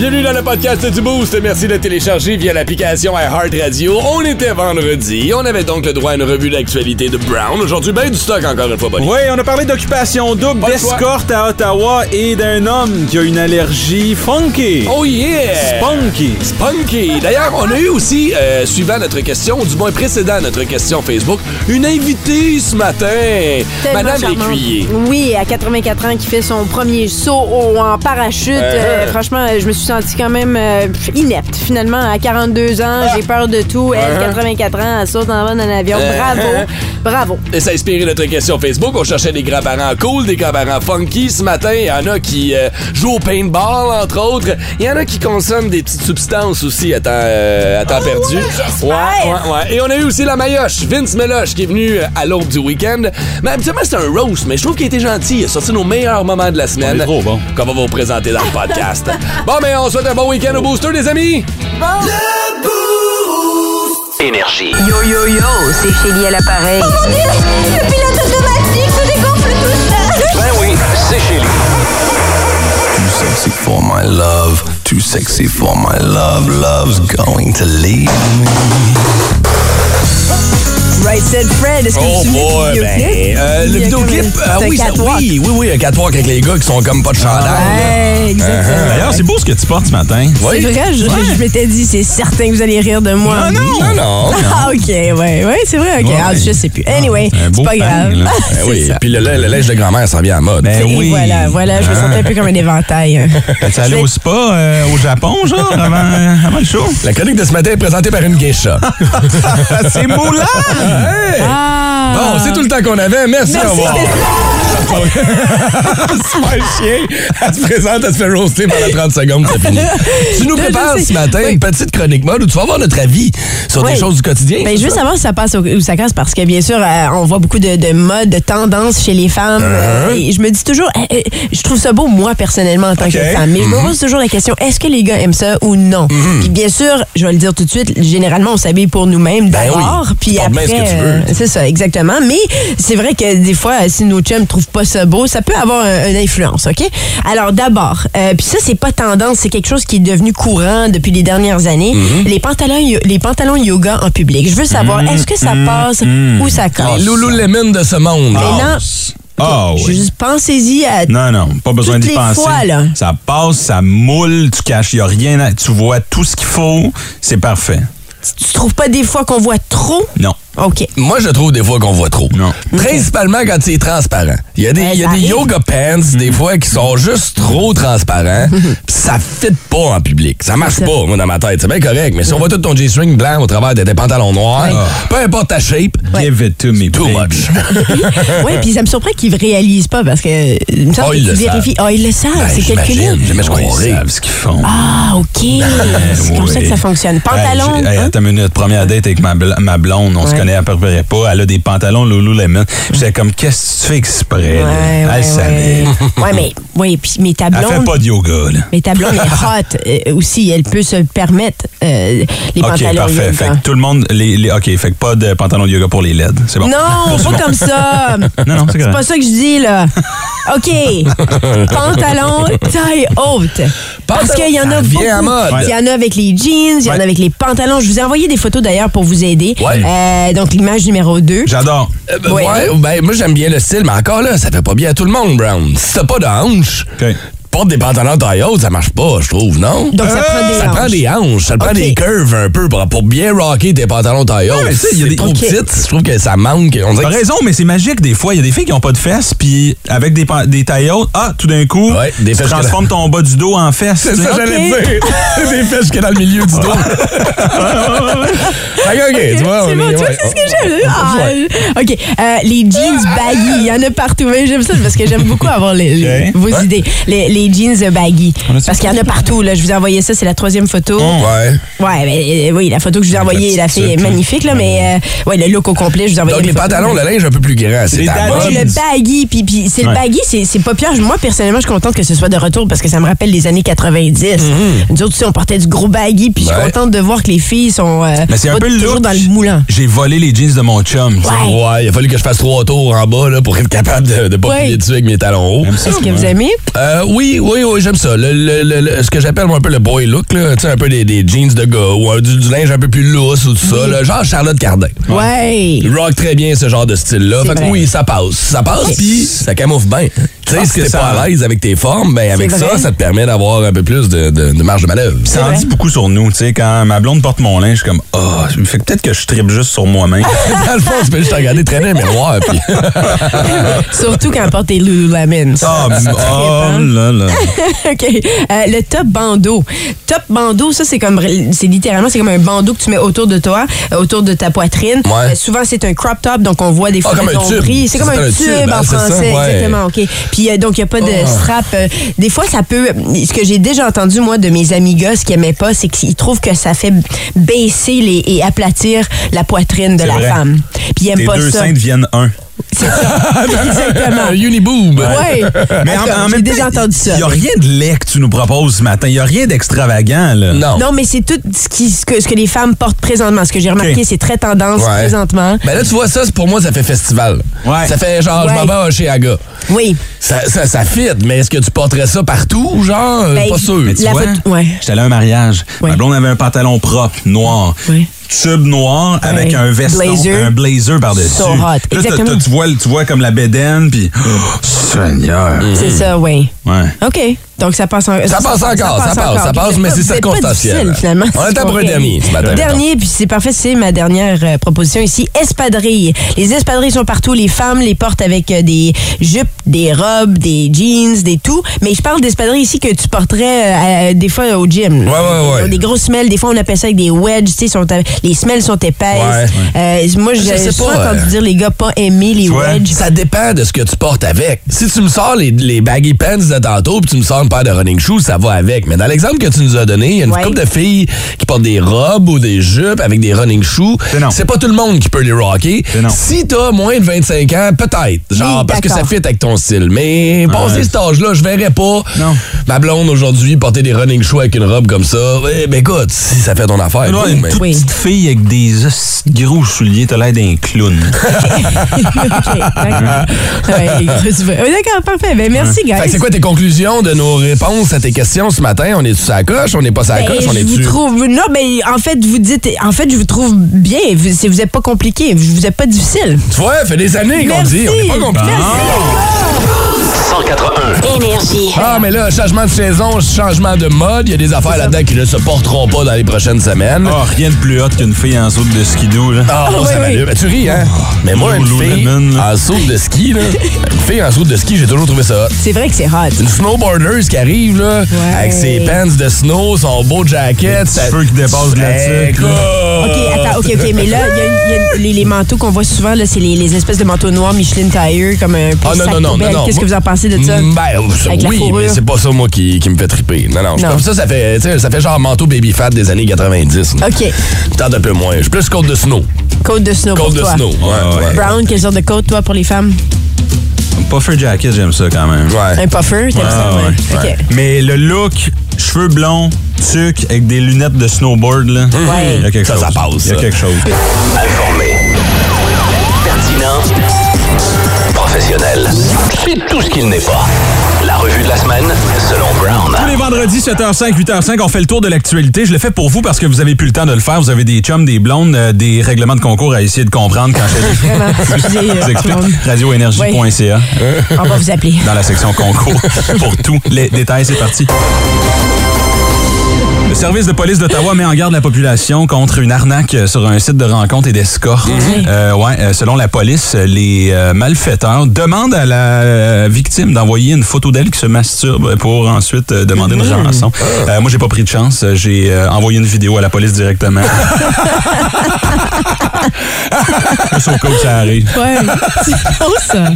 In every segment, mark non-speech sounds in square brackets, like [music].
Bienvenue dans le podcast du Boost. Merci de télécharger via l'application iHeart Radio. On était vendredi. On avait donc le droit à une revue d'actualité de Brown. Aujourd'hui, ben du stock encore une fois, Bonnie. Oui, on a parlé d'occupation double, Pas d'escorte à Ottawa et d'un homme qui a une allergie funky. Oh yeah! Spunky. Spunky. D'ailleurs, on a eu aussi, euh, suivant notre question, ou du moins précédant notre question Facebook, une invitée ce matin. Tellement Madame charmante. Lécuyer. Oui, à 84 ans, qui fait son premier saut au- en parachute. Euh, franchement, je me suis sentie quand même euh, inepte. Finalement, à 42 ans, j'ai peur de tout. Elle, 84 ans, elle saute en bas d'un avion. Bravo, bravo. Et ça a inspiré notre question Facebook. On cherchait des grands-parents cool, des grands-parents funky. Ce matin, il y en a qui euh, jouent au paintball, entre autres. Il y en a qui consomment des petites substances aussi à temps, euh, à temps perdu. j'espère. Ouais, ouais, ouais. Et on a eu aussi la maillotche, Vince Meloche, qui est venu euh, à l'aube du week-end. Mais habituellement, c'est un roast, mais je trouve qu'il était gentil. Il a sorti nos meilleurs moments de la semaine. On est trop bon. Qu'on va vous présenter dans le podcast. [laughs] bon, mais on souhaite un bon week-end au booster, les amis. Énergie. Yo yo yo, c'est Chélie à l'appareil. Le pilote automatique se dégonfle tout seul. Ben oui, c'est Chili. Too sexy for my love, too sexy for my love, love's going to leave me. Right said Fred, est-ce que Oh vous boy, souvenez du ben, vidéoclip? euh, Il le y a vidéoclip, ah un oui, ça- oui, oui, oui, un catwalk avec les gars qui sont comme pas de chandail. Ouais, exactement. D'ailleurs, c'est beau ce que tu portes ce matin. Oui. C'est vrai, je, je m'étais dit, c'est certain que vous allez rire de moi. Ah, non. Non, non. Ah, ok, ouais, ouais, c'est vrai, ok. Ouais. Ah, je sais plus. Anyway, Un beau c'est pas pain, grave. [laughs] Ben C'est oui, ça. puis le, le linge de grand-mère s'en vient en mode. Ben oui. voilà, voilà, je me sentais un peu comme un éventail. [laughs] Tu allé au spa euh, au Japon, genre, avant, euh, avant le show? La chronique de ce matin est présentée par une geisha. [laughs] c'est moulant! Hey! Ah! Bon, c'est tout le temps qu'on avait. Merci, Merci, au revoir. c'est pas le chien. Elle se présente, elle se fait roaster pendant 30 secondes, c'est fini. Tu nous prépares ce matin Oui. une petite chronique mode où tu vas avoir notre avis sur des choses du quotidien. Ben, je veux savoir si ça passe ou ça casse parce que, bien sûr, euh, on voit beaucoup de, de modes, de tendances chez les femmes. Uh-huh. Euh, et je me dis toujours, euh, je trouve ça beau, moi, personnellement, en tant que femme. Mais je me pose toujours la question, est-ce que les gars aiment ça ou non? Mm-hmm. Puis, bien sûr, je vais le dire tout de suite, généralement, on s'habille pour nous-mêmes Ben d'abord. oui. Puis après, tu euh, c'est ça, exactement. Mais c'est vrai que des fois, si nos chums trouvent pas ça beau, ça peut avoir un- une influence, OK? Alors, d'abord, euh, puis ça, c'est pas tendance, c'est quelque chose qui est devenu courant depuis les dernières années. Mm-hmm. Les pantalons les pantalons yoga en public. Je veux savoir, est-ce que ça passe ou ça casse? Les Lululemon de ce monde. Mais non, Ah oui. juste pensez-y à... Non, non, pas besoin d'y penser. fois, là. Ça passe, ça moule, tu caches, il n'y a rien, à- tu vois tout ce qu'il faut, c'est parfait. Tu trouves pas des fois qu'on voit trop? Non. OK. Moi, je trouve des fois qu'on voit trop. Non. Principalement quand c'est transparent. Il y a des, Ben, il y a des yoga pants, des fois, qui sont juste trop transparents. [laughs] pis ça fit pas en public. Ça marche pas, moi, dans ma tête. C'est bien correct. Mais si on voit tout ton G-string blanc au travers de tes pantalons noirs, peu importe ta shape, Give it to me, Oh, too baby. much. [laughs] oui, puis ça me surprend qu'ils réalisent pas parce que il me semble Oh, que ils tu le vérifies. Ah, ils le savent, Ben, c'est calculé. j'imagine. Jamais je croirais. Ils savent ce qu'ils font. Ah, OK. c'est comme ça que ça fonctionne. Pantalon. Hey, j'ai- hey, hein? attends une minute. Première date avec ma, bl- ma blonde, on se Ouais. connaît à peu près pas. Elle a des pantalons Lululemon. J'étais comme, qu'est-ce que tu fais exprès? là? Ouais, Elle ouais, savait. ouais. [laughs] Ouais, mais, oui, puis, mais ta Elle fait pas de yoga, là. Mais ta blonde est [laughs] hot euh, aussi. Elle peut se permettre euh, les OK, pantalons parfait. yoga. Fait que tout le monde, les, les- OK, fait que pas de pantalons de yoga pour les LED. C'est bon. Non, [laughs] pas comme ça. Non, non, c'est pas ça que je dis, là. OK. Pantalon taille haute. Parce qu'il y en a beaucoup. Il y en a avec les jeans, il y en a Ouais. avec les pantalons. Je vous ai envoyé des photos d'ailleurs pour vous aider. Ouais. Euh, donc, l'image numéro 2. J'adore. Euh, ben, Ouais. ouais, ben, moi, j'aime bien le style, mais encore là, ça fait pas bien à tout le monde, Brown. Si t'as pas de. Porte des pantalons taille haute, ça marche pas, je trouve, non? Donc, ça prend des Ça prend hanches. des hanches, ça prend des curves un peu pour, pour bien rocker tes pantalons taille haute. Ouais, tu sais, il y a des- trop Ok. petite, je trouve que ça manque. On dirait T'as que- raison, mais c'est magique des fois. Il y a des filles qui ont pas de fesses, puis avec des, pan- des tailles hautes, ah, tout d'un coup, Ouais, des tu fesses transformes ton bas du dos en fesses. C'est tu sais. ça, j'allais Ok. dire. [laughs] des fesses jusque dans le milieu du dos. ok, ok, tu vois, C'est on bon, est- tu vois, ouais, c'est ce que j'aime. Ah, OK. Euh, les jeans baggy, il y en a partout. J'aime ça parce que j'aime beaucoup avoir les, vos Ouais. idées. Les, les jeans baggy. Parce qu'il y en a partout. Là. Je vous ai envoyé ça, c'est la troisième photo. Ouais. Ouais, mais, euh, oui, la photo que je vous ai envoyée, la fille est magnifique, là, mais euh, ouais, le look au complet, je vous ai envoyé Donc, les pantalons, le linge un peu plus grand, c'est le baggy, puis, puis c'est le baggy, c'est, c'est pas pire. Moi, personnellement, je suis contente que ce soit de retour parce que ça me rappelle les années 90. Nous autres, tu sais, on portait du gros baggy, puis je suis contente de voir que les filles sont. euh, Mais c'est un peu toujours look, dans le moulin. J'ai volé les jeans de mon chum. Ouais. Il a fallu que je fasse trois tours en bas là, pour être capable de, de pas Ouais. plier dessus avec mes talons hauts. Est-ce que vous aimez? Euh, oui, oui, oui, j'aime ça. Le, le- le- le- ce que j'appelle un peu le boy look, là, tu sais, un peu des, des jeans de gars ou un- du, du linge un peu plus lousse ou tout ça, là, genre Charlotte Cardin. Ouais. Il rock très bien ce genre de style-là. C'est Fait que vrai. oui, ça passe. Ça passe, puis ça camoufle bien. Tu sais, si t'es pas à l'aise avec tes formes, ben avec ça, ça te permet d'avoir un peu plus de, de- de marge de manœuvre. Ça en vrai. dit beaucoup sur nous, tu sais, quand ma blonde porte mon linge, je suis comme, ah, fait que peut-être que je tripe juste sur moi-même. [laughs] Dans le fond, tu peux juste te regarder traîner un miroir, puis [laughs] Surtout quand on porte tes Lululemon. Ah, oh trippant. là là. [laughs] OK. Euh, le top bandeau. Top bandeau, ça, c'est comme, c'est littéralement, c'est comme un bandeau que tu mets autour de toi, euh, autour de ta poitrine. Ouais. Euh, souvent, c'est un crop top, donc on voit des fois Ah, comme le un tube. nombril. C'est comme un, un tube, tube, en ça? français, Ouais. exactement. OK. Puis, euh, donc, il n'y a pas de Oh. strap. des fois, ça peut. Ce que j'ai déjà entendu, moi, de mes amis ce qu'ils n'aimaient pas, c'est qu'ils trouvent que ça fait baisser les, et aplatir la poitrine de la vrai. femme. Puis, ils n'aiment pas deux ça. seins deviennent un. [laughs] Exactement. un uniboob. Ouais. Mais en, même déjà temps, entendu ça. Il n'y a rien de laid que tu nous proposes ce matin. Il n'y a rien d'extravagant, là. Non. Non, mais c'est tout ce, qui, ce, que, ce que les femmes portent présentement. Ce que j'ai remarqué, c'est très tendance Ouais. présentement. Ben là, tu vois, ça, c'est- pour moi, ça fait festival. Ouais. Ça fait genre, je m'en vais chez Aga. Oui. Ça, ça, ça fit, mais est-ce que tu porterais ça partout, genre? Ben, pas sûr. Mais tu La vois, ouais. j'étais allé à un mariage. Ouais. Ma blonde avait un pantalon propre, noir. Ouais. Tube noir avec un veston, Blazer. un blazer par-dessus. So hot. Là, t'as- Exactement. t'as- tu, vois, tu vois comme la bédaine, puis... Oh, Seigneur. C'est ça, oui. Ouais. OK. Donc, ça passe en- Ça passe encore, ça passe, ça passe, Vous mais êtes c'est pas- vous êtes pas circonstanciel. finalement. On est à pour un dernier ce matin. Dernier, puis c'est parfait, c'est ma dernière euh, proposition ici. Espadrilles. Les espadrilles sont partout. Les femmes les portent avec euh, des jupes, des robes, des jeans, des tout. Mais je parle d'espadrilles ici que tu porterais euh, des fois au gym. Ouais, ouais, ouais. Des grosses semelles. Des fois, on appelle ça avec des wedges. Tu sais, les semelles sont épaisses. Euh, moi, Je sais j'ai souvent pas, entendu euh, dire les gars pas aimer les wedges. Ça dépend de ce que tu portes avec. Si tu me sors les, les baggy pants de tantôt puis tu me sors paire de running shoes, ça va avec. Mais dans l'exemple que tu nous as donné, il y a une Ouais. couple de filles qui portent des robes ou des jupes avec des running shoes. C'est non. Pas tout le monde qui peut les rocker. Non. Si t'as moins de 25 ans, peut-être. Genre, Oui, parce que ça fit avec ton style. Mais passer Ouais. cet âge-là, je verrais pas Non. ma blonde aujourd'hui porter des running shoes avec une robe comme ça. Eh, ben écoute, si ça fait ton affaire. Cool, une mais- toute Oui. petite fille avec des os- gros souliers, t'as l'air d'un clown. [laughs] OK, d'accord. Ouais, parfait. Ben, merci, guys. C'est quoi tes conclusions de nos réponses à tes questions ce matin? On est-tu à coche? On n'est pas à Ben, coche? On je est vous dessus? trouve non mais en fait vous dites en fait je vous trouve bien vous, c'est- vous êtes pas compliqué vous êtes pas difficile Tu vois, fait des années qu'on dit. On n'est pas compliqué. 181. Énergie. Ah, mais là, changement de saison, changement de mode, il y a des affaires là-dedans qui ne se porteront pas dans les prochaines semaines. Oh, rien de plus hot qu'une fille en saut de skidoo, là. Ah, oui, ça oui. m'allume. Ben, tu ris, hein? Mais moi, une fille en saut de ski, là, [laughs] une fille en saut de ski, j'ai toujours trouvé ça hot. c'est vrai que c'est hot Une snowboarder qui arrive, là, avec ses pants de snow, son beau jacket. petits cheveux qui dépassent de la tuque! OK, attends, OK, OK, mais là, il y a, y les, les manteaux qu'on voit souvent, là, c'est les, les espèces de manteaux noirs Michelin Tire, comme un peu Ah non, sac non, non, non, non. Qu'est-ce que vous en pensez? De ça? Mm, Ben, ça, la oui, fourrure? mais c'est pas ça, moi, qui, qui me fait triper. Non, non. ça, ça fait, tu sais, ça fait genre manteau baby fat des années 90. là. OK. Tente un peu moins. Je suis plus côte de snow. Côte de snow Côte pour de toi. snow. Ouais, ouais. Brown, quelle sorte de côte, toi, pour les femmes? Puffer jacket, j'aime ça quand même. Ouais. Un puffer, t'aimes ça? Ah, Ouais. ouais. OK. Mais le look, cheveux blonds, tuc, avec des lunettes de snowboard, là. Ouais. Il y a quelque Ça, chose. ça passe, Il y a ça. quelque chose. Informé. Pertinent. Professionnel. C'est tout ce qu'il n'est pas. La revue de la semaine, selon Brown. Tous les vendredis, 7h05, 8h05, on fait le tour de l'actualité. Je le fais pour vous parce que vous avez plus le temps de le faire. Vous avez des chums, des blondes, euh, des règlements de concours à essayer de comprendre quand je [laughs] euh. Radioénergie.ca On va vous appeler. dans la section concours pour tous les détails. C'est parti. Le service de police d'Ottawa met en garde la population contre une arnaque sur un site de rencontre et d'escorte. Euh, ouais, euh, selon la police, les euh, malfaiteurs demandent à la victime d'envoyer une photo d'elle qui se masturbe pour ensuite demander une rançon. Euh, moi, j'ai pas pris de chance. J'ai envoyé une vidéo à la police directement. Au cas où ça arrive. Ouais. C'est ça.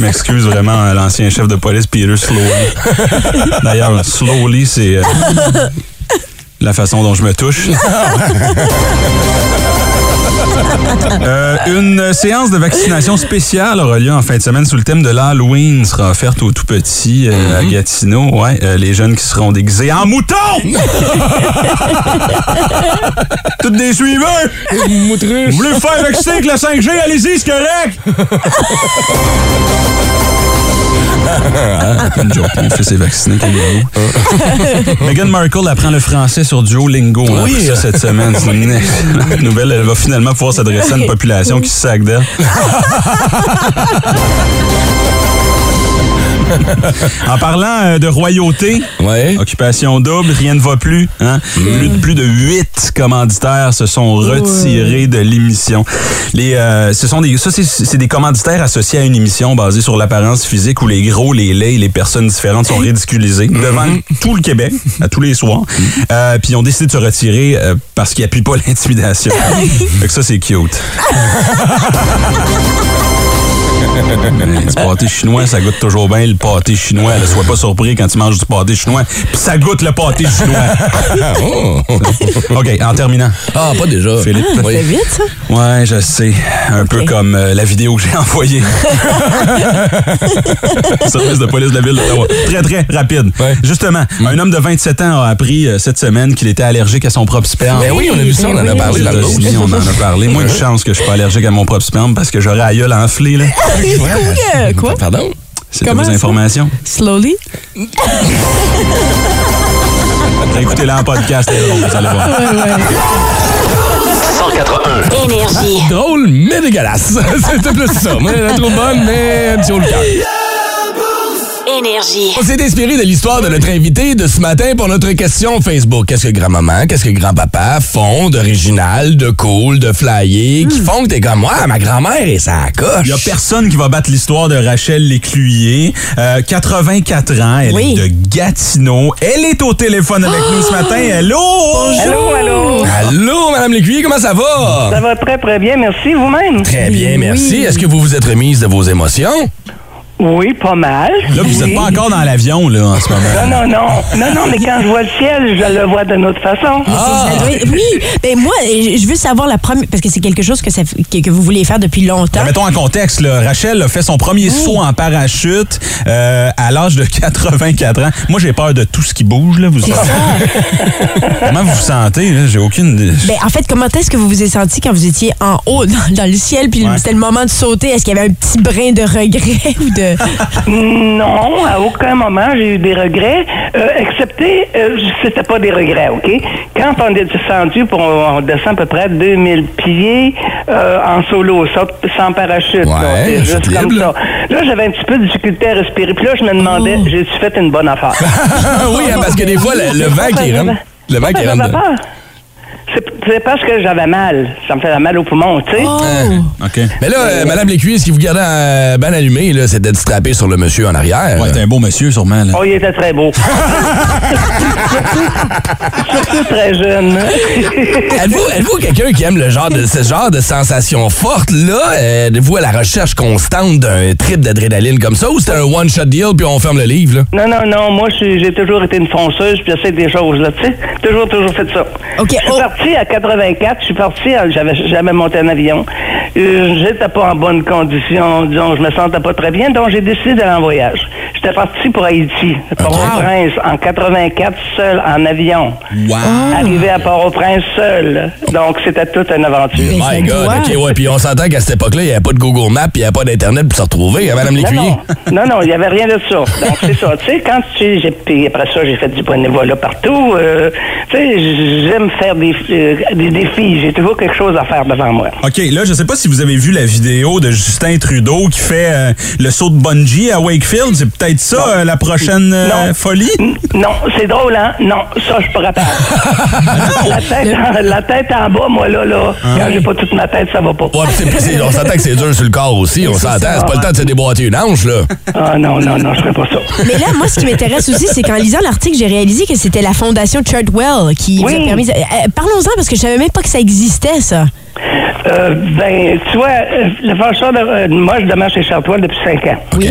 M'excuse vraiment l'ancien chef de police Peter Slowly. D'ailleurs, Slowly, c'est euh, [laughs] la façon dont je me touche. [laughs] Euh, une séance de vaccination spéciale aura lieu en fin de semaine sous le thème de l'Halloween. sera offerte aux tout petits euh, à Gatineau. Ouais, euh, les jeunes qui seront déguisés en moutons! [laughs] Toutes des suiveurs! Vous voulez faire vacciner avec la 5G? Allez-y, c'est correct! Ah, une joke. [laughs] Meghan Markle apprend le français sur Duolingo. On a appris ça cette semaine. C'est une excellente nouvelle. Elle va finalement pouvoir s'adresser à une population qui se sac d'elle. [laughs] [laughs] En parlant euh, de royauté, Ouais. occupation double, rien ne va plus. Hein? Plus, de- plus de huit commanditaires se sont retirés de l'émission. Les, euh, ce sont des, ça, c'est- des commanditaires associés à une émission basée sur l'apparence physique où les gros, les laits et les personnes différentes sont ridiculisés devant tout le Québec, à tous les soirs. Euh, Puis ils ont décidé de se retirer euh, parce qu'ils n'appuient pas l'intimidation. [laughs] fait que ça, c'est cute. [laughs] Mais du pâté chinois, ça goûte toujours bien le pâté chinois. Ne sois pas surpris quand tu manges du pâté chinois. Puis ça goûte le pâté chinois. [laughs] OK, en terminant. Ah, pas déjà. Philippe. Oui. C'est vite, ça? Ouais, je sais. Un peu comme euh, la vidéo que j'ai envoyée. [laughs] Service de police de la ville d'Ottawa. Très, très rapide. Ouais. Justement, un homme de 27 ans a appris euh, cette semaine qu'il était allergique à son propre sperme. Ben oui, on a vu ça, on en a Oui. parlé boost. on en a parlé. Moi, une chance que je suis pas allergique à mon propre sperme parce que j'aurais à gueule enflée, là. [laughs] Euh, Quoi? Pardon? C'était Comment vos informations. Slowly? Écoutez-la en podcast, vous allez voir. 181. Énergie. Drôle, mais dégueulasse. [laughs] C'était plus ça. Moi, elle est trop bonne, mais un petit haut le cœur. Énergie. On s'est inspiré de l'histoire de notre invité de ce matin pour notre question Facebook. Qu'est-ce que grand-maman, qu'est-ce que grand-papa font d'original, de cool, de flyé, qui font que t'es comme moi, ma grand-mère et ça coche. Il y a personne qui va battre l'histoire de Rachel Lécluyer. Euh, 84 ans, elle Oui. est de Gatineau. Elle est au téléphone avec nous ce matin. Hello! Allô, allô. Allô, Madame Lécuyer, comment ça va? Ça va très, très bien. Merci vous-même? Très bien, merci. Est-ce que vous vous êtes remise de vos émotions? Oui, pas mal. Là, vous Oui. n'êtes pas encore dans l'avion, là, en ce moment. Non, non, non. Non, non, mais quand je vois le ciel, je le vois d'une autre façon. Ah. Ça doit être- Oui, ben moi, je veux savoir la première, parce que c'est quelque chose que, ça, que, vous voulez faire depuis longtemps. Mettons en contexte, là, Rachel a fait son premier saut en parachute euh, à l'âge de 84 ans. Moi, j'ai peur de tout ce qui bouge. Là, vous [laughs] Comment vous vous sentez? là? J'ai aucune... Ben, en fait, comment est-ce que vous vous êtes senti quand vous étiez en haut dans, dans le ciel, puis Ouais. c'était le moment de sauter? Est-ce qu'il y avait un petit brin de regret [laughs] ou de... Non, à aucun moment j'ai eu des regrets, euh, excepté, euh, c'était pas des regrets, OK? Quand on est descendu, pour, on descend à peu près 2000 pieds euh, en solo, sans, sans parachute. Ouais, là, c'est chute juste comme libre, ça. Là, j'avais un petit peu de difficulté à respirer. Puis là, je me demandais, j'ai-tu fait une bonne affaire? [laughs] oui, hein, parce que des fois, le, le vent qui rentre. Le vent qui rentre. C'est c'est parce que j'avais mal. Ça me faisait mal au poumon, tu sais. OK. Mais là, euh, Madame Lécuyer, ce qui vous gardait euh, bien allumé, là, c'était de strapper sur le monsieur en arrière. Ouais, t'es un beau monsieur, sûrement. Là. Oh, il était très beau. [laughs] surtout, très jeune. Êtes-vous êtes-vous quelqu'un qui aime le genre de ce genre de sensation forte là? Euh, Vous à la recherche constante d'un trip d'adrénaline comme ça ou c'est un one shot deal puis on ferme le livre là? Non, non, non. Moi, j'ai toujours été une fonceuse, puis j'essaie des choses, là, tu sais. Toujours, toujours fait ça. OK, oh. Parti à 84. Je suis parti, à- j'avais jamais monté un avion. Euh, J'étais pas en bonne condition, disons, je me sentais pas très bien, donc j'ai décidé d'aller en voyage. J'étais parti pour Haïti, Port-au-Prince, en 84, seul, en avion. Wow! Arrivé à Port-au-Prince seul. Donc, c'était toute une aventure. Mais My God, ok, ouais, puis on s'entend qu'à cette époque-là, il n'y avait pas de Google Maps, puis il n'y avait pas d'Internet pour se retrouver, hein, Madame Lécuyer. non, non, non, il n'y avait rien de ça. Donc, c'est ça. Tu sais, quand tu j'ai, puis après ça, j'ai fait du bénévolat partout. euh, tu sais, j'aime faire des, des défis. J'ai toujours quelque chose à faire devant moi. OK, là, je ne sais pas si vous avez vu la vidéo de Justin Trudeau qui fait euh, le saut de bungee à Wakefield. C'est peut-être ça, euh, la prochaine euh, folie? non, c'est drôle, hein? Non, ça, je pourrais pas. [laughs] la, tête, en, la tête en bas, moi, là, là. Ah. Quand j'ai pas toute ma tête, ça va pas. On s'attend que c'est dur sur le corps aussi. On s'entend. C'est pas le temps de se déboîter une hanche, là. Ah non, non, non, je ne ferais pas ça. Mais là, moi, ce qui m'intéresse aussi, c'est qu'en lisant l'article, j'ai réalisé que c'était la fondation Chartwell qui oui. vous a permis... Parlons 11 ans hein, parce que je savais même pas que ça existait, ça. Euh, ben, tu vois, euh, le François, euh, moi, je demeure chez Chartois depuis 5 ans. Oui.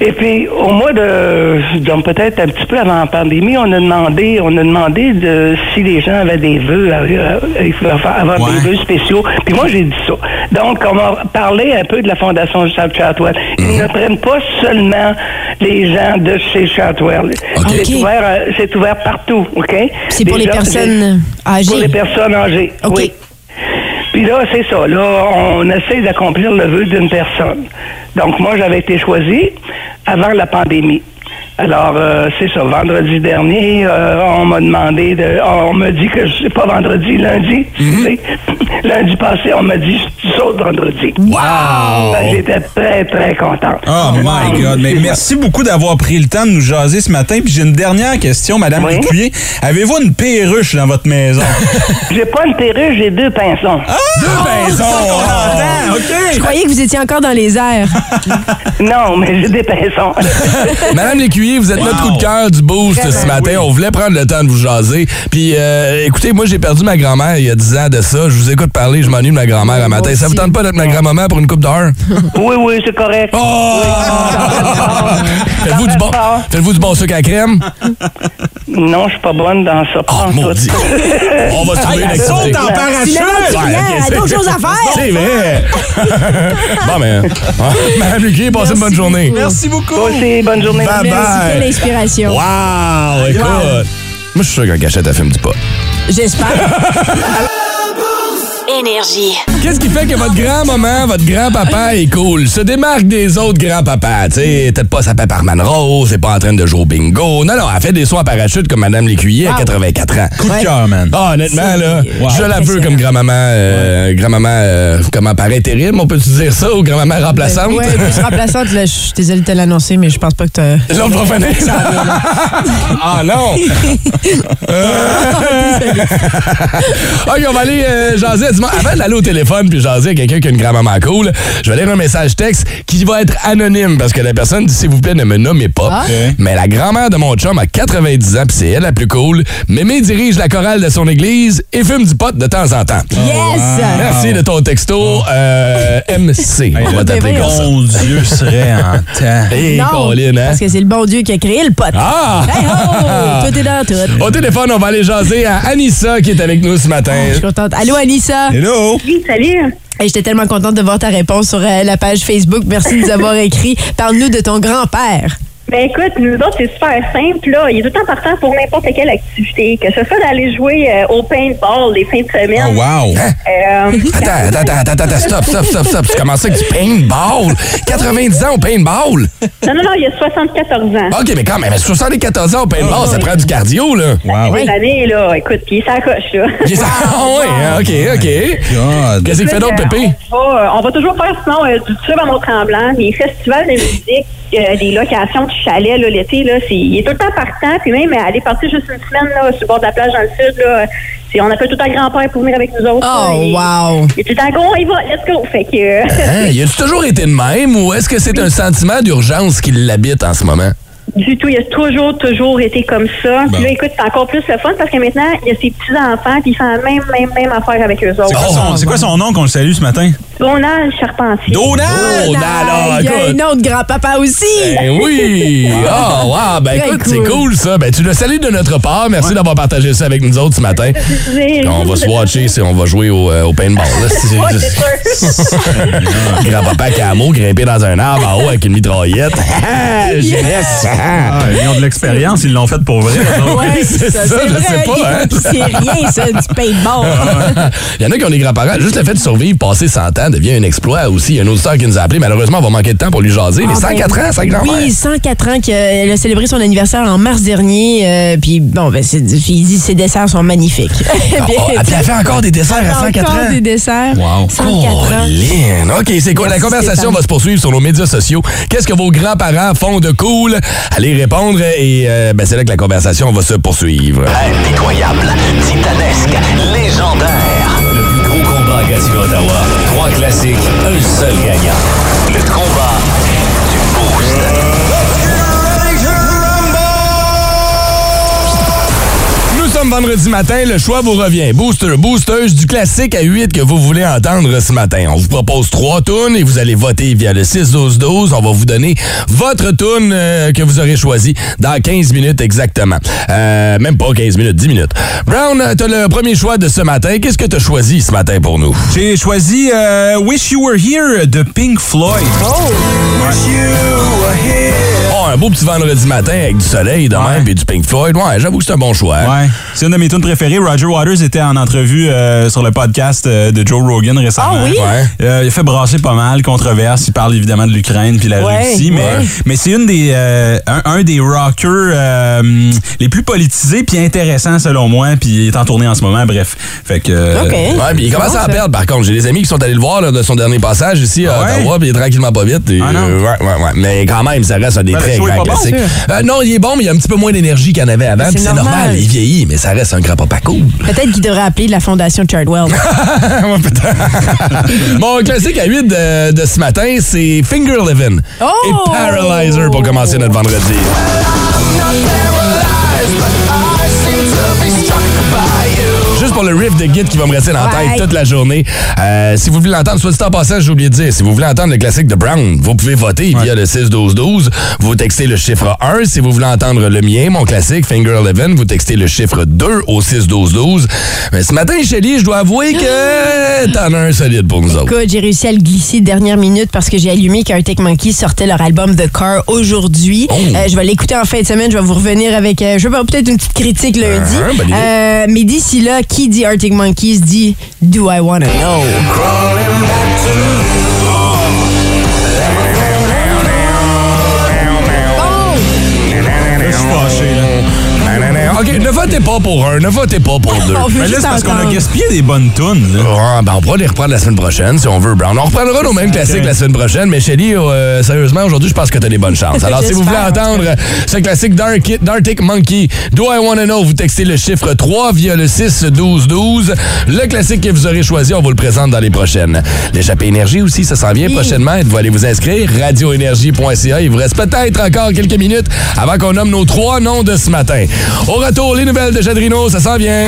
Et puis, au mois de, donc peut-être un petit peu avant la pandémie, on a demandé, on a demandé de, si les gens avaient des vœux, euh, euh, il faire- avoir Ouais. des vœux spéciaux. Puis moi, j'ai dit ça. Donc, on m'a parlé un peu de la Fondation Charles Chartwell. Ils Mhm. ne prennent pas seulement les gens de chez Chartwell. C'est ouvert, euh, c'est ouvert partout, OK? C'est pour les gens- personnes âgées. Pour les personnes âgées, OK. oui. Puis là, c'est ça. Là, on essaie d'accomplir le vœu d'une personne. Donc, moi, j'avais été choisi avant la pandémie. Alors, euh, c'est ça. Vendredi dernier, euh, on m'a demandé de. On m'a dit que je sais pas vendredi, lundi. excusez. [laughs] lundi passé, on m'a dit je saute vendredi. Wow! Ben, J'étais très, très content. Oh my God. Mais merci beaucoup d'avoir pris le temps de nous jaser ce matin. Puis j'ai une dernière question, Madame Oui? Lécuyer. Avez-vous une perruche dans votre maison? [laughs] J'ai pas une perruche, j'ai deux pinceaux. Deux maisons! Ah, Je croyais que vous étiez encore dans les airs. [laughs] Non, mais j'ai des pinceaux. Madame Lécuyer, vous êtes Wow. notre coup de cœur du boost ce matin. oui. On voulait prendre le temps de vous jaser. Puis, euh, écoutez, moi, j'ai perdu ma grand-mère il y a 10 ans de ça. Je vous écoute parler, je m'ennuie de ma grand-mère un matin. Ça vous tente pas d'être ma grand-maman pour une coupe d'heure? oui, oui, c'est correct. Oh! [laughs] Faites-vous du bon, faites-vous du bon sucre à crème? Non, je suis pas bonne dans ça. Oh, maudit. [laughs] On va trouver une Elle saute activité. en parachute. Ok, elle a d'autres choses à faire. C'est vrai. [laughs] bon, mais... Madame Lécuyer, passez une bonne journée. Merci beaucoup. Toi aussi, bonne journée. Bye Merci, bye. quelle inspiration. Wow! Écoute... Moi, je suis sûr qu'un cachette, elle fume du pot. J'espère. [laughs] Énergie. Qu'est-ce qui fait que votre grand-maman, votre grand-papa est cool, se démarque des autres grands-papas? Tu sais, peut-être pas sa Pepperman Rose, c'est pas en train de jouer au bingo. Non, non, elle fait des sauts en parachute comme Madame Lécuyer à 84 ans. Coup de cœur, man. Ah, honnêtement, là, Wow. je la veux comme grand-maman, euh, grand-maman, euh, comment paraît intérim, on peut-tu dire ça, ou grand-maman remplaçante? Ouais, plus [laughs] remplaçante, là, je suis désolée de te l'annoncer, mais je pense pas que t'as. L'autre va finir. ah non! [laughs] [laughs] OK, on va aller euh, jaser. Avant d'aller au téléphone puis jaser à quelqu'un qui a une grand-maman cool, je vais lire un message texte qui va être anonyme parce que la personne dit, s'il vous plaît, ne me nommez pas. Ah. Mais la grand-mère de mon chum a 90 ans puis c'est elle la plus cool. Mémé dirige la chorale de son église et fume du pot de temps en temps. Yes! Merci de ton texto, euh, MC. on va t'appeler comme ça. Mon Dieu serait en temps. Hey, Non, Colin, hein? parce que c'est le bon Dieu qui a créé le pot. Ah! Hey ho! Tout est dans tout. Au téléphone, on va aller jaser à Anissa qui est avec nous ce matin. Je suis contente. Allô, Anissa? Hello. Oui, salut. Hey, J'étais tellement contente de voir ta réponse sur euh, la page Facebook. Merci de nous avoir écrit. Parle-nous de ton grand-père. Ben écoute, nous autres, c'est super simple. Là. Il est tout le temps partant pour n'importe quelle activité, que ce soit d'aller jouer euh, au paintball les fins de semaine. Oh, wow. Euh, [laughs] Attends, attends, attends, attends, attends, stop, stop, stop, stop. Tu commences avec du paintball? 90 ans au paintball? non, non, non, il a 74 ans. OK, mais quand même, 74 ans au paintball, ça prend du cardio, là. Wow. Des années, là, écoute, puis il s'accroche, là. OK, [laughs] Ah ouais, hein, OK, OK. God. Qu'est-ce qu'il fait d'autre, Pépé? On va, euh, on va toujours faire sinon euh, du tube à Mont-Tremblant, des festivals de musique, euh, des locations de chalets l'été. Là, c'est- il est tout le temps partant, puis même aller partir juste une semaine là, sur le bord de la plage dans le sud. Là, c'est- on appelle tout le temps grand-père pour venir avec nous autres. Oh, et- wow. Il est tout le temps on y va, let's go. Fait que. euh, Hein, [laughs] y a-tu toujours été de même ou est-ce que c'est un sentiment d'urgence qui l'habite en ce moment? Du tout, il a toujours, toujours été comme ça. Puis là, écoute, c'est encore plus le fun parce que maintenant, il y a ses petits-enfants, puis il fait la même, même, même affaire avec eux autres. C'est quoi, son- c'est quoi son nom qu'on le salue ce matin? Donald Charpentier. Donald! Oh, là, Il y a écoute. un autre grand-papa aussi. Eh oui! [laughs] Ah, wow! Ben Très écoute, c'est cool. cool ça. Ben tu le salues de notre part. Merci d'avoir partagé ça avec nous autres ce matin. On va se watcher, si on va jouer au, euh, au paintball. là. C'est- Ouais, c'est sûr. [laughs] Grand-papa Camo grimpé dans un arbre en haut avec une mitraillette. [laughs] Jeunesse! Ah, ils ont de l'expérience, ils l'ont fait pour vrai. donc. Ouais, c'est ça, je vrai. sais pas, hein. C'est rien, ça, du paintball. Il y en a qui ont des grands-parents. Juste le fait de survivre, passer 100 ans, devient un exploit aussi. Un auditeur qui nous a appelé. Malheureusement, on va manquer de temps pour lui jaser. Mais Ah, 104 ben, ans, sa grand-mère. Oui, 104 ans qu'elle a célébré son anniversaire en mars dernier. euh, puis bon, ben, il dit ses desserts sont magnifiques. Ah, Bien, [laughs] ah, puis elle fait encore des desserts à 104 encore ans. des desserts. Wow. 104 ans. Colin. OK, c'est quoi? La conversation Stéphane. va se poursuivre sur nos médias sociaux. Qu'est-ce que vos grands-parents font de cool? Allez répondre et euh, ben, c'est là que la conversation va se poursuivre. Impitoyable, titanesque, légendaire. Combat Ottawa. Trois classiques, un seul gagnant. Le combat vendredi matin, le choix vous revient. Booster, boosteuse du classique à 8 que vous voulez entendre ce matin. On vous propose trois tunes et vous allez voter via le 6-12-12. On va vous donner votre tune euh, que vous aurez choisi dans 15 minutes exactement. Euh, même pas 15 minutes, 10 minutes. Brown, t'as le premier choix de ce matin. Qu'est-ce que t'as choisi ce matin pour nous? J'ai choisi euh, Wish You Were Here de Pink Floyd. Oh, un beau petit vendredi matin avec du soleil de même et du Pink Floyd. Ouais, j'avoue que c'est un bon choix. Ouais. C'est une de mes tunes préférées. Roger Waters était en entrevue euh, sur le podcast euh, de Joe Rogan récemment. Ah oui? Ouais. Euh, il a fait brasser pas mal, controverse. Il parle évidemment de l'Ukraine puis la Ouais, Russie, mais, ouais. mais c'est une des euh, un, un des rockers euh, les plus politisés puis intéressants selon moi. Puis il est en tournée en ce moment. Bref, fait que. euh, OK. Ouais, puis il commence à en perdre par contre. J'ai des amis qui sont allés le voir là, de son dernier passage ici à Ah ouais? Ottawa, puis il est tranquillement pas vite. et, Ah non? euh, ouais, ouais, ouais. Mais quand même, ça reste un des Ben, le très bon. Euh, non, il est bon, mais il y a un petit peu moins d'énergie qu'il y en avait avant. C'est normal. normal. il vieillit, mais ça reste un grand papa cool. Peut-être qu'il devrait appeler de la fondation Chardwell. [laughs] Mon [laughs] classique à 8 de, de ce matin, c'est Finger Livin' Oh! et Paralyzer pour commencer notre vendredi. Pour le riff de Git qui va me rester dans la tête toute la journée. Euh, si vous voulez l'entendre, soit dit en passant, j'ai oublié de dire, si vous voulez entendre le classique de Brown, vous pouvez voter via le 6-12-12. Vous textez le chiffre 1. Si vous voulez entendre le mien, mon classique, Finger Eleven, vous textez le chiffre 2 au 6-12-12. Mais ce matin, Shelly, je dois avouer que [gasps] t'en as un solide pour nous autres. Écoute, j'ai réussi à le glisser dernière minute parce que j'ai allumé qu'Arctic Monkey sortait leur album The Car aujourd'hui. Oh. Euh, je vais l'écouter en fin de semaine. Je vais vous revenir avec, euh, je vais avoir peut-être une petite critique lundi. Mais d'ici là, qui dit Arctic Monkeys dit Do I Wanna Know? [laughs] OK, ne votez pas pour un, ne votez pas pour [laughs] deux. On Mais là, c'est parce qu'on a gaspillé des bonnes tunes. là. Ouais, ben on pourra les reprendre la semaine prochaine si on veut, Brown. On reprendra nos mêmes classiques la semaine prochaine, mais Shelly, euh, sérieusement, aujourd'hui, je pense que t'as des bonnes chances. Alors, si vous voulez entendre ce classique d'Arctic d'Arctic Monkey, Do I Wanna Know, vous textez le chiffre 3 via le 6-12-12. Le classique que vous aurez choisi, on vous le présente dans les prochaines. L'échappée énergie aussi, ça s'en vient prochainement. Vous allez vous inscrire, radioénergie.ca. Il vous reste peut-être encore quelques minutes avant qu'on nomme nos trois noms de ce matin. Au retour, les nouvelles de Jadrino, ça s'en vient.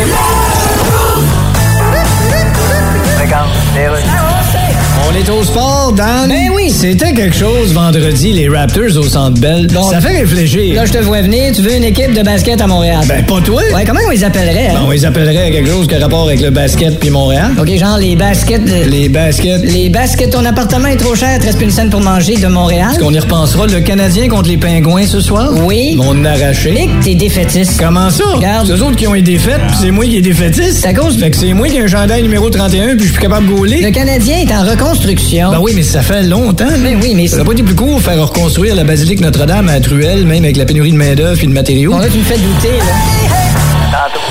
On est au sport, Dan. Ben oui. C'était quelque chose vendredi, les Raptors au Centre Bell. ça fait réfléchir. Là, je te vois venir, tu veux une équipe de basket à Montréal? Ben, pas toi. Ouais, comment on les appellerait? hein? Ben, on les appellerait quelque chose qui a rapport avec le basket puis Montréal. OK, genre les baskets de... Les baskets. Les baskets, ton appartement est trop cher, te reste une scène pour manger de Montréal? Est-ce qu'on y repensera le Canadien contre les Pingouins ce soir? Oui. On a arraché. Et que t'es défaitiste. Comment ça? Regarde. C'est eux autres qui ont été défaites, puis c'est moi qui ai défaitiste. C'est à cause Fait que c'est moi qui ai un chandail numéro 31, puis je suis capable de gauler. Le Canadien est en reconstruction. Ben oui, mais ça fait longtemps. là. Ben oui, mais Ça n'a pas été plus court faire reconstruire la basilique Notre-Dame à Truelle, même avec la pénurie de main-d'œuvre et de matériaux. Bon, là, tu me fais douter, là.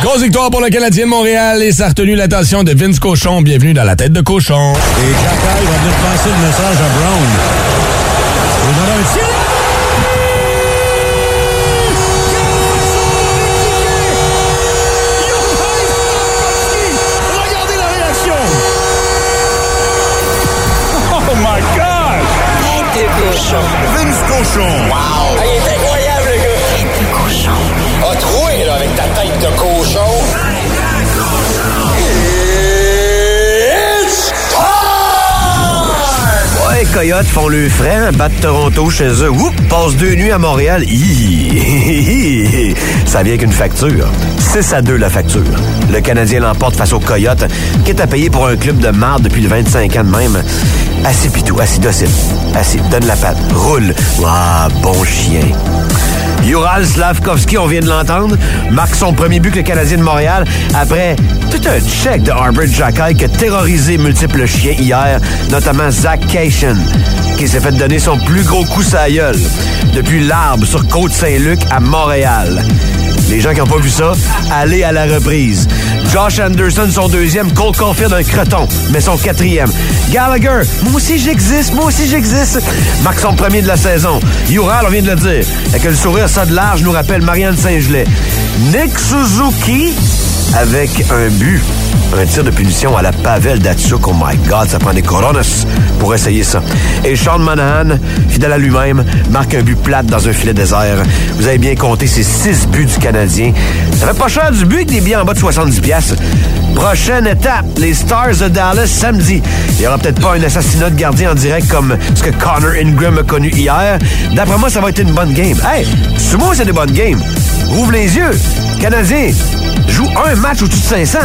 Grosse victoire pour le Canadien de Montréal et ça a retenu l'attention de Vince Cochon. Bienvenue dans la tête de cochon. Et Cacaille va venir passer le message à Brown. Et dans un Vince Cochon. Wow! il est incroyable, le gars! Tête de cochon. A troué, là, avec ta tête de cochon. It's time! Ouais, Coyotes font le frais, hein, battent Toronto chez eux. Oups, passent deux nuits à Montréal. Hi! Ça vient qu'une facture. 6 à 2 la facture. Le Canadien l'emporte face aux Coyotes, qui est à payer pour un club de marde depuis le 25 ans de même. Assis pitou, assis docile. Assis, donne la patte, roule. Ah, bon chien. Ural Slavkovski, on vient de l'entendre, marque son premier but que le Canadien de Montréal après tout un check de Arbor Jackay qui a terrorisé multiples chiens hier, notamment Zach Cation, qui s'est fait donner son plus gros coup sa gueule depuis l'arbre sur Côte-Saint-Luc à Montréal. Les gens qui n'ont pas vu ça, allez à la reprise. Josh Anderson, son deuxième, Cole Caulfield, un creton, mais son quatrième. Gallagher, moi aussi j'existe, moi aussi j'existe. Marque son premier de la saison. Ural, on vient de le dire. Avec le sourire ça de large, nous rappelle Marianne Saint-Gelais. Nick Suzuki, avec un but. Un tir de punition à la Pavel Datsuk. Oh my God, ça prend des coronas pour essayer ça. Et Sean Manahan, fidèle à lui-même, marque un but plate dans un filet désert. Vous avez bien compté ces six buts du Canadien. Ça fait pas cher du but avec des billets en bas de 70 pièces. Prochaine étape, les Stars de Dallas samedi. Il y aura peut-être pas un assassinat de gardien en direct comme ce que Connor Ingram a connu hier. D'après moi, ça va être une bonne game. Hey, moi, c'est des bonnes games. Ouvre les yeux. Canadien, joue un match au-dessus de 500.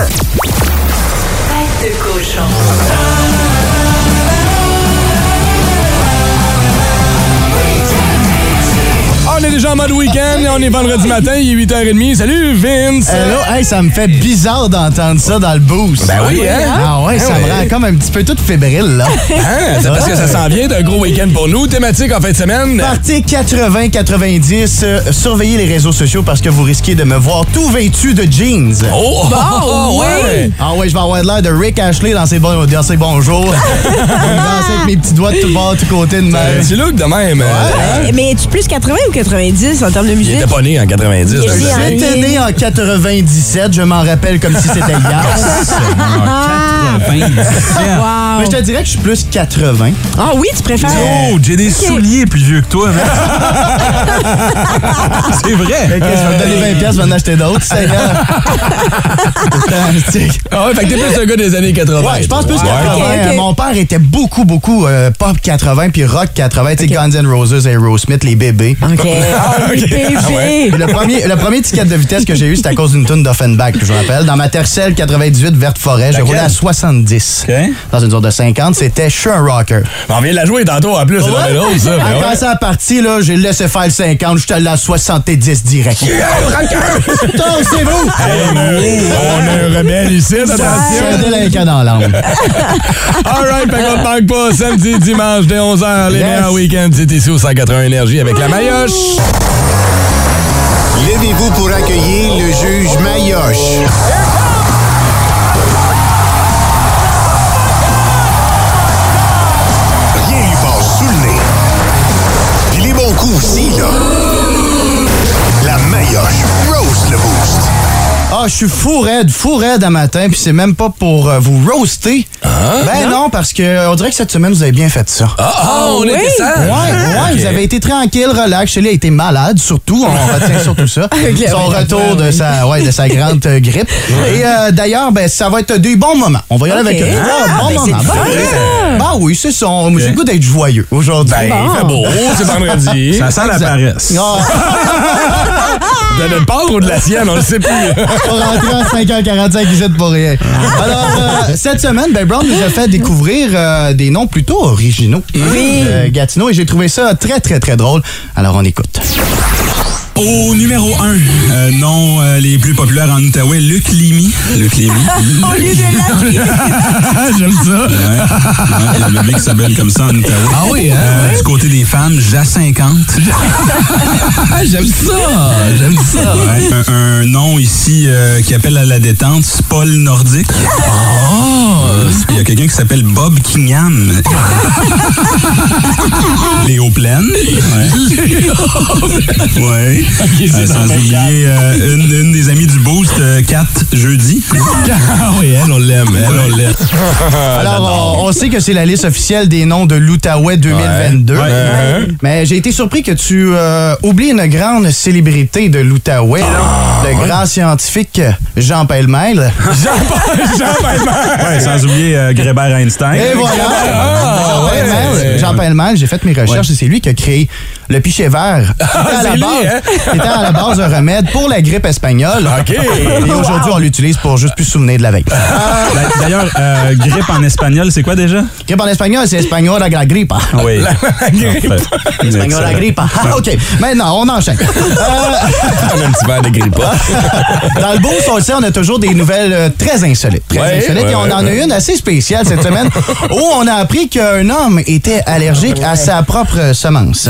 Tête de cochon. En mode week-end, on est vendredi matin, il est 8h30. Salut Vince! Hello, hey, ça me fait bizarre d'entendre ça dans le boost. Ben oui, hein? Ah ouais, Ben ça me oui. rend comme un petit peu tout fébrile, là. [laughs] Hein? C'est parce que ça s'en vient d'un gros week-end pour nous. Thématique en fin de semaine. Partie 80-90, euh, surveillez les réseaux sociaux parce que vous risquez de me voir tout vêtu de jeans. Oh! Bon, [laughs] ouais! Ah ouais, je vais avoir de l'air de Rick Ashley dans ses, bons, dans ses bons jours. Je vais me danser avec mes petits doigts de tout bord, de tous côtés de même. petit look de même. hein? Mais es-tu plus 80 ou 90 en termes de Il musique? était pas né en 90. Il je né en- J'étais né en 97, je m'en rappelle comme si c'était hier. [laughs] Wow. Mais je te dirais que je suis plus 80. Ah oui, tu préfères? Oh, j'ai des souliers plus vieux que toi, man. [laughs] C'est vrai. Que je vais te donner 20 pièces, je vais en acheter d'autres. C'est grave. Fantastique. Ah ouais, fait que t'es plus un gars des années 80. Ouais, je pense plus Ouais. 80. Ok, ok. Mon père était beaucoup, beaucoup euh, pop 80 puis rock 80. Tu sais, Guns N' Roses, Aerosmith, les bébés. OK. [laughs] Ah, les. Ah ouais. Le premier, le premier ticket de vitesse que j'ai eu, c'était à cause d'une toune d'Offenbach, je me rappelle. Dans ma Tercel 98 Verte Forêt, j'ai roulé à 70. OK. Dans une zone de 50, c'était Je un rocker. On vient de la jouer tantôt en plus, c'est ça. Ouais. Quand ça a parti, là, j'ai laissé faire le 50, j'étais allé à 70 direct. Putain, c'est vous! On a un rebelle ici, attention. C'est un délinquant dans l'âme. [laughs] Alright, fait qu'on manque pas. Samedi, dimanche, dès 11h, les Yes. meilleurs week-ends, c'est ici au 180 Énergie avec la Mayoche. Levez-vous pour accueillir le juge Mayoche. Ah, je suis fou raide, fou raide à matin, puis c'est même pas pour euh, vous roaster. ben non, parce que euh, on dirait que cette semaine, vous avez bien fait ça. Ah, on oui? était ça. Ouais, ouais, vous avez été tranquille, relax. Shelly a été malade, surtout. On [laughs] retient surtout ça. [laughs] Son retour de sa, ouais, de sa grande euh, grippe. Et euh, d'ailleurs, ben, ça va être des bons moments. On va y aller avec Ah, bons ben, fun, Ben, ben oui, c'est ça. J'ai le goût d'être joyeux aujourd'hui. Ben, il fait beau, c'est [laughs] vendredi. Ça sent la paresse. De notre part ou de la sienne, on le sait plus. [laughs] on va rentrer à 5h45 ici pour rien. Alors, euh, cette semaine, ben Brown nous a fait découvrir euh, des noms plutôt originaux. Oui. Euh, Gatineau, et j'ai trouvé ça très, très, très drôle. Alors, on écoute. Au numéro 1, nom euh, les plus populaires en Outaouais, Luc Limy. Luc Limy. [laughs] Au lieu de la [laughs] J'aime ça. Ouais, a le mec s'appelle comme ça en Outaouais. Ah oui, hein? Euh, Du côté des femmes, Ja50. [laughs] J'aime ça. J'aime ça. Ouais, un, un nom ici euh, qui appelle à la détente, Spol Nordique. Il y a quelqu'un qui s'appelle Bob Kingham. Léo Plaine. Ouais. ouais. Euh, sans oublier euh, une, une des amies du Boost, euh, Kat Jeudi. [laughs] Ah oui, elle, on l'aime. Elle, on l'aime. [laughs] Alors, on, on sait que c'est la liste officielle des noms de l'Outaouais 2022. Ouais. Ouais. Mais j'ai été surpris que tu euh, oublies une grande célébrité de l'Outaouais, le grand scientifique Jean Pellemel. [laughs] Jean Pellemel. Ouais, sans oublier euh, Grébert Einstein. Et voilà! Jean Pellemel, ouais. Jean Pellemel, j'ai fait mes recherches et c'est lui qui a créé le pichet vert. La c'est lui, hein? Qui était à la base un remède pour la grippe espagnole. OK. Et aujourd'hui, on l'utilise pour juste plus se souvenir de la veille. Ben, D'ailleurs, euh, grippe en espagnol, c'est quoi déjà? Grippe en espagnol, c'est espagnol la gripa. Oui. grippe. Espagnol la gripa. Ah, OK. Maintenant, on enchaîne. Euh, [laughs] Un petit verre de grippa. Dans le beau, on sait, on a toujours des nouvelles euh, très insolites. Très Ouais, insolites. ouais, et on on en a une assez spéciale cette semaine [laughs] où on a appris qu'un homme était allergique à sa propre semence.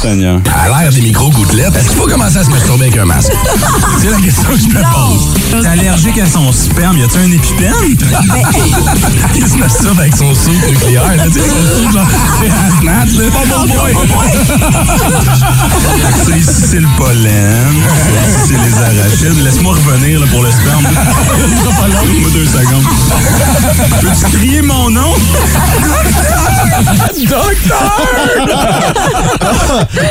Seigneur. À l'air des micro-gouttelettes, qu'il faut commencer à se masturber avec un masque? [laughs] C'est la question que je me pose. T'es allergique à son sperme, y a-tu un épipène? [laughs] [laughs] Il se masturbe avec son saut nucléaire, là, tu sais, son genre, c'est là. Pas bon boy. Ça, ici, c'est le pollen. Ici, c'est les arachides. Laisse-moi revenir là, pour le sperme. pas long. Donne-moi deux secondes. Peux-tu crier mon nom?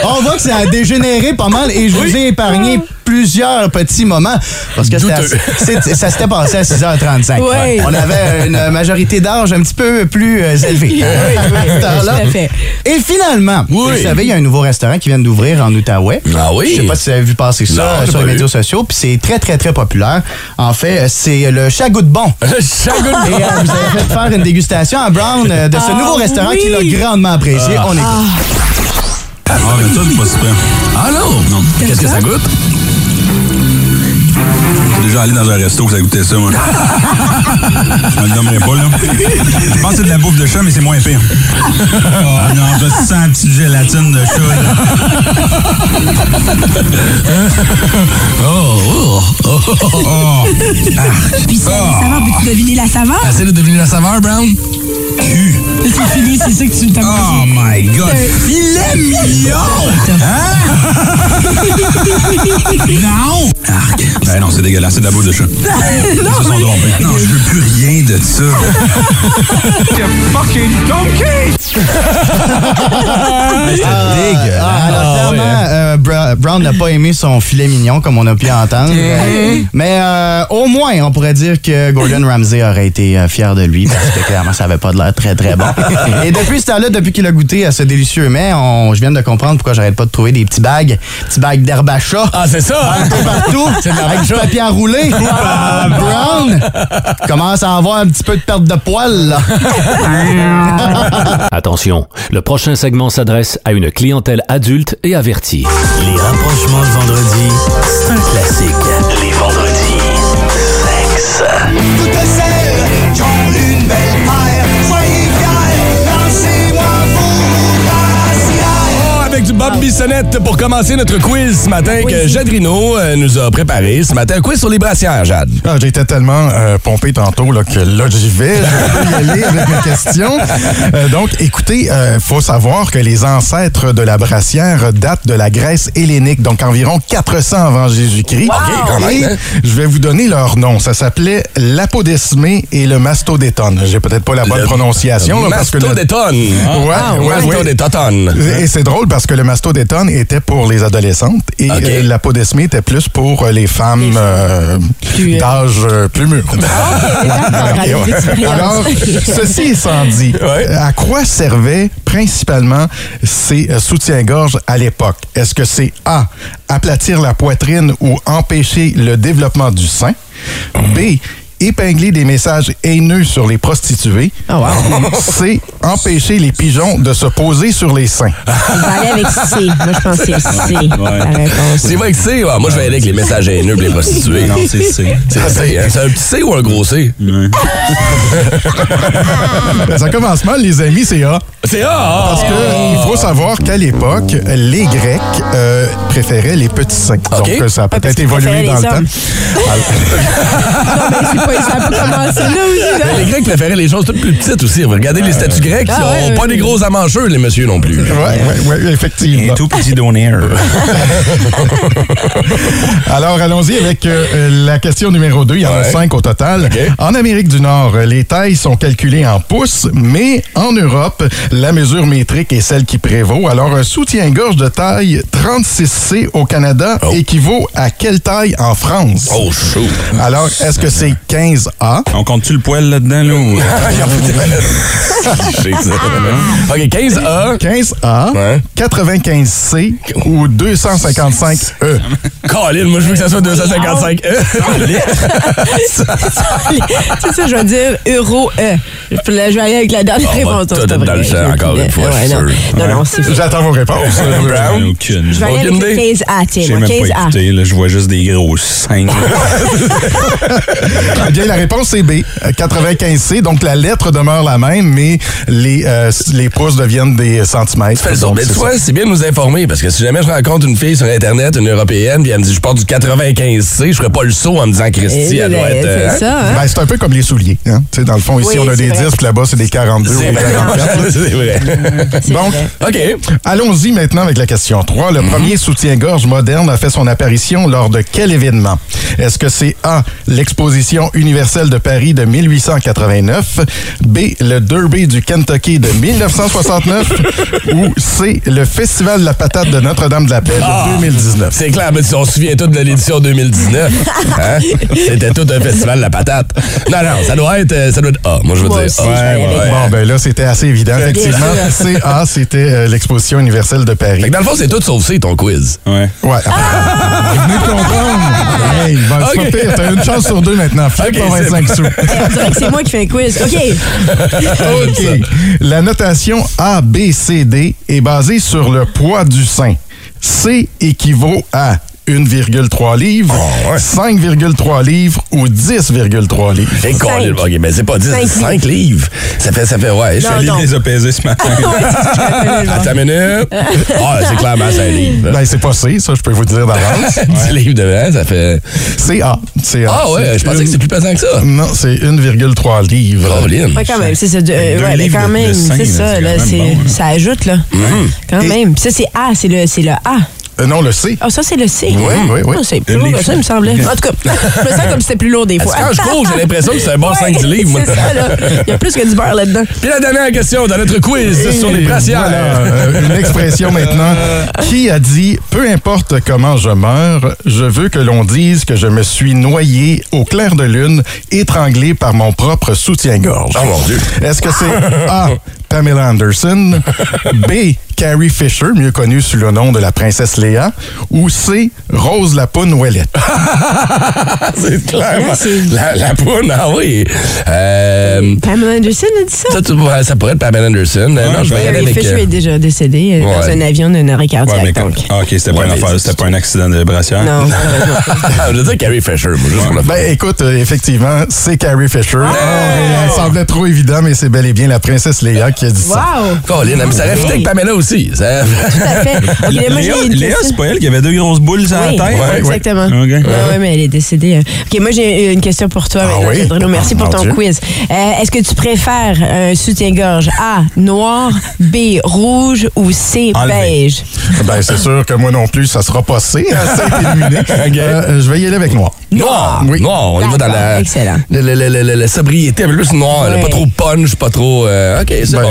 on voit que ça a dégénéré pas mal et je vous ai épargné plusieurs petits moments parce que à- ça s'était passé à 6h35. Oui. On avait une majorité d'âge un petit peu plus euh, élevée. [laughs] à cette heure-là. tout à fait. Et finalement, Oui. vous savez, il y a un nouveau restaurant qui vient d'ouvrir en Outaouais. Ah oui? Je sais pas si vous avez vu passer ça Non, euh, sur pas les vu. médias sociaux, puis c'est très, très, très populaire. En fait, c'est le Chagout de Bon. [laughs] Chagout de Et euh, vous avez fait faire une dégustation à Brown euh, de ce Ah nouveau restaurant oui. qu'il a grandement apprécié. On écoute. Ah, mais ça, c'est pas super. Ah non? Non. Qu'est-ce que ça goûte? J'ai déjà allé dans un resto que ça goûtait ça, moi. Je me le nommerai pas, là. Je pense que c'est de la bouffe de chat, mais c'est moins pire. Oh non, je sens un petit gélatine de chat, là. Oh, oh, oh, oh, oh. Puis ça, la saveur, peux-tu deviner la saveur? Essaye de deviner la saveur, Brown. Cul. C'est fini, c'est ça que tu t'as Oh my God. Filet mignon! Hein? [laughs] non! Arc. Ben non, c'est dégueulasse, c'est de la bouffe de chat. [laughs] Ils se sont trompés. Non, je veux plus rien de ça. [laughs] fucking donkey! Ah, alors, clairement, euh, Bra- Brown n'a pas aimé son filet mignon, comme on a pu entendre. Euh, Mais euh, au moins, on pourrait dire que Gordon Ramsay aurait été euh, fier de lui, parce que clairement, ça avait pas de l'air très, très bon. [laughs] Et depuis ce temps-là, depuis qu'il a goûté à ce délicieux mets, on- je viens de comprendre pourquoi j'arrête pas de trouver des petits bagues, petits bagues d'herbe à chat. Ah, c'est ça, hein? Un peu partout, [laughs] C'est de avec du papier à rouler. [laughs] Ah, Brown commence à avoir un petit peu de perte de poils, là. Attention, le prochain segment s'adresse à une clientèle adulte et avertie. Les rapprochements le vendredi, c'est un classique. Les vendredis, sexe. Du Bob Bissonnette pour commencer notre quiz ce matin que Jade Rino euh, nous a préparé. Ce matin, un quiz sur les brassières, Jade. Ah, J'étais tellement euh, pompé tantôt là, que là, j'y vais. Je vais y aller avec mes [laughs] questions. Euh, donc, écoutez, il faut savoir que les ancêtres de la brassière datent de la Grèce hellénique, donc environ 400 avant Jésus-Christ. Wow! Hein? je vais vous donner leur nom. Ça s'appelait l'apodesmé et le mastodéton. J'ai peut-être pas la bonne Le prononciation. là, parce que le-. Ouais, Ah, ouais, ouais. Mastodéton. Et c'est drôle parce que le mastodéton était pour les adolescentes et euh, l'apodesmie était plus pour euh, les femmes euh, d'âge plus mûr. [laughs] ouais. l'expérience. Alors, ceci étant dit, Ouais. à quoi servaient principalement ces soutiens-gorge à l'époque? Est-ce que c'est A, aplatir la poitrine ou empêcher le développement du sein? B, épingler des messages haineux sur les prostituées. C, empêcher les pigeons de se poser sur les seins. On va aller avec C. Moi, je pense que c'est C. C'est vrai que c'est. ouais, moi, je vais aller avec les messages haineux pour les prostituées. Non, c'est C. C'est C, hein? C'est un petit C ou un gros C? Ça commence mal, les amis, c'est A. C'est A! ah! Parce que il faut savoir qu'à l'époque, les Grecs euh, préféraient les petits seins. Donc, ça a peut-être évolué dans le temps. hommes. [laughs] Non, mais ça peut commencer là aussi. là. Les Grecs préféraient les choses toutes plus petites aussi. Regardez les statues grecques, Ah ils ont ouais, pas ouais. des gros amancheux, les messieurs non plus. Oui, oui, oui, effectivement. Un tout petit donaire. [laughs] Alors, allons-y avec euh, la question numéro 2. Il y en a Ouais. cinq au total. En Amérique du Nord, les tailles sont calculées en pouces, mais en Europe, la mesure métrique est celle qui prévaut. Alors, un soutien-gorge de taille 36C au Canada équivaut à quelle taille en France? Oh, chaud. Alors, est-ce que c'est 15A? On compte-tu le poil là-dedans, là? ou- [laughs] [laughs] Je. [laughs] OK, 15A. 15A, Ouais. 95C ou 255E? Colin, moi, je veux que ça soit 255 E. C'est ça, je vais dire euro E. Puis là, je vais aller avec la dernière réponse. tout dans le champ, encore une fois, je non. Non, non, c'est fou. J'attends vos réponses. Brown. Aucune. Je vais aller avec Aucune le idée? 15A, tiens, J'ai moi, même pas 15A. écouté, là, je vois juste des gros seins. Eh bien, la réponse est B, euh, 95C. Donc, la lettre demeure la même, mais les, euh, les pouces deviennent des centimètres. Fais le Mais tu c'est vois, ça. c'est bien de nous informer parce que si jamais je rencontre une fille sur Internet, une européenne, puis elle me dit je pars du 95C, je ferais pas le saut en me disant Christy, Eh, elle doit ben, être. c'est euh, ça, hein? Ben, c'est un peu comme les souliers. Hein? Tu sais, Dans le fond, ici, Oui, on a c'est des vrai. 10, puis là-bas, c'est des 42 ou [laughs] C'est vrai. 44. là. C'est vrai. Donc, OK. allons-y maintenant avec la question 3. Le premier soutien-gorge moderne a fait son apparition lors de quel événement? Est-ce que c'est A, l'exposition universelle de Paris de 1889, B, le Derby du Kentucky de 1969 [laughs] ou C, le Festival de la patate de Notre-Dame-de-la-Paix de 2019? C'est clair, mais on se souvient tous de l'édition 2019. [laughs] Hein? C'était tout un festival de la patate. Non, non, ça doit être, ça doit être A. Moi, je veux Moi dire aussi, aller avec Bon, ben là, c'était assez évident. Effectivement. C, A, c'était euh, l'exposition universelle de Paris. Fait que dans le fond, c'est tout sauf C, ton quiz. Ouais. Ouais. Venez de comprendre. Hey, ben, c'est Ok. pas pire. T'as une chance sur deux maintenant. [laughs] Flip Ok, ton c'est 25 sous. [laughs] On dirait que c'est moi qui fais un quiz. OK. OK. La notation A, B, C, D est basée sur le poids du sein. C équivaut à 1,3 livres, Oh, ouais. 5,3 livres ou 10,3 livres. Et Colin, OK, mais c'est pas 10, c'est Cinq 5 livres. Ça fait, ça fait, ouais. Je non. Il les a pesés ce matin. [laughs] Attends une minute. Ah, c'est clairement 5 [laughs] livres. Ben, c'est pas C, ça, je peux vous dire d'avance. [laughs] 10 livres de vin, ça fait. C'est A. C'est A. Ah, ouais, je pensais que c'est plus pesant que ça. Non, c'est 1,3 livres. Colin. Ouais, quand même, c'est ça. ouais, quand même, c'est ça. c'est Là, quand c'est- hein. ça ajoute, là. Quand Et- même. Puis ça, c'est A. C'est le, c'est le A. Euh, non, le C. Ah, ça, c'est le C. Oui, oui, oui. Ah, c'est plus lourd ça, il me semblait. En tout cas, [laughs] je me sens comme si c'était plus lourd des fois. Quand je cours, j'ai l'impression que c'est un [laughs] bon 5 livres. moi. C'est ça, là. Il y a plus que du beurre là-dedans. Puis la dernière question dans notre quiz sur les brassières. voilà, euh, une expression maintenant. Qui a dit Peu importe comment je meurs, je veux que l'on dise que je me suis noyé au clair de lune, étranglé par mon propre soutien-gorge. Oh mon Dieu. Est-ce que c'est A. Pamela Anderson, [laughs] B. Carrie Fisher, mieux connue sous le nom de la princesse Léa, ou C. Rose Lapoune Ouellette? [laughs] c'est c'est- La, la poune, ah oui. Euh, Pamela Anderson a dit ça? ça, tu ça pourrait être Pamela Anderson. Euh, non, je vais y aller Carrie avec. Fisher euh, est déjà décédée euh, dans Ouais. un avion d'un arrêt Ouais, cardiaque. donc. Ah, OK, c'était pas, Ouais, une mais affaire, c'est- c'était pas un accident de brassière. Non, [laughs] je veux dire Carrie Fisher, moi, juste fun. Ben écoute, euh, effectivement, c'est Carrie Fisher. Euh, Elle semblait trop évident, mais c'est bel et bien la princesse Léa qui a dit ça. Wow! Colin, mais ça aurait fité avec Pamela aussi. Ça... Tout à fait. OK, mais moi, j'ai Léa, Léa, c'est pas elle qui avait deux grosses boules sur Oui, la tête? ouais, exactement. OK. Ouais, ouais, mais elle est décédée. euh. OK, moi, j'ai une question pour toi. Ah oui? Pedro. Merci Ah, pour ton Dieu. quiz. Euh, Est-ce que tu préfères un soutien-gorge A, noir, B, rouge ou C, Enlevé. beige? Ben c'est sûr que moi non plus, ça sera pas C, hein, ça a été éliminé. [laughs] Euh, je vais y aller avec noir. Noir! Oui. Noir, on y va dans la, Excellent. la, la- la- la- la sobriété, mais plus noir. Ouais. Pas trop punch, pas trop. euh, OK, c'est Ben, bon,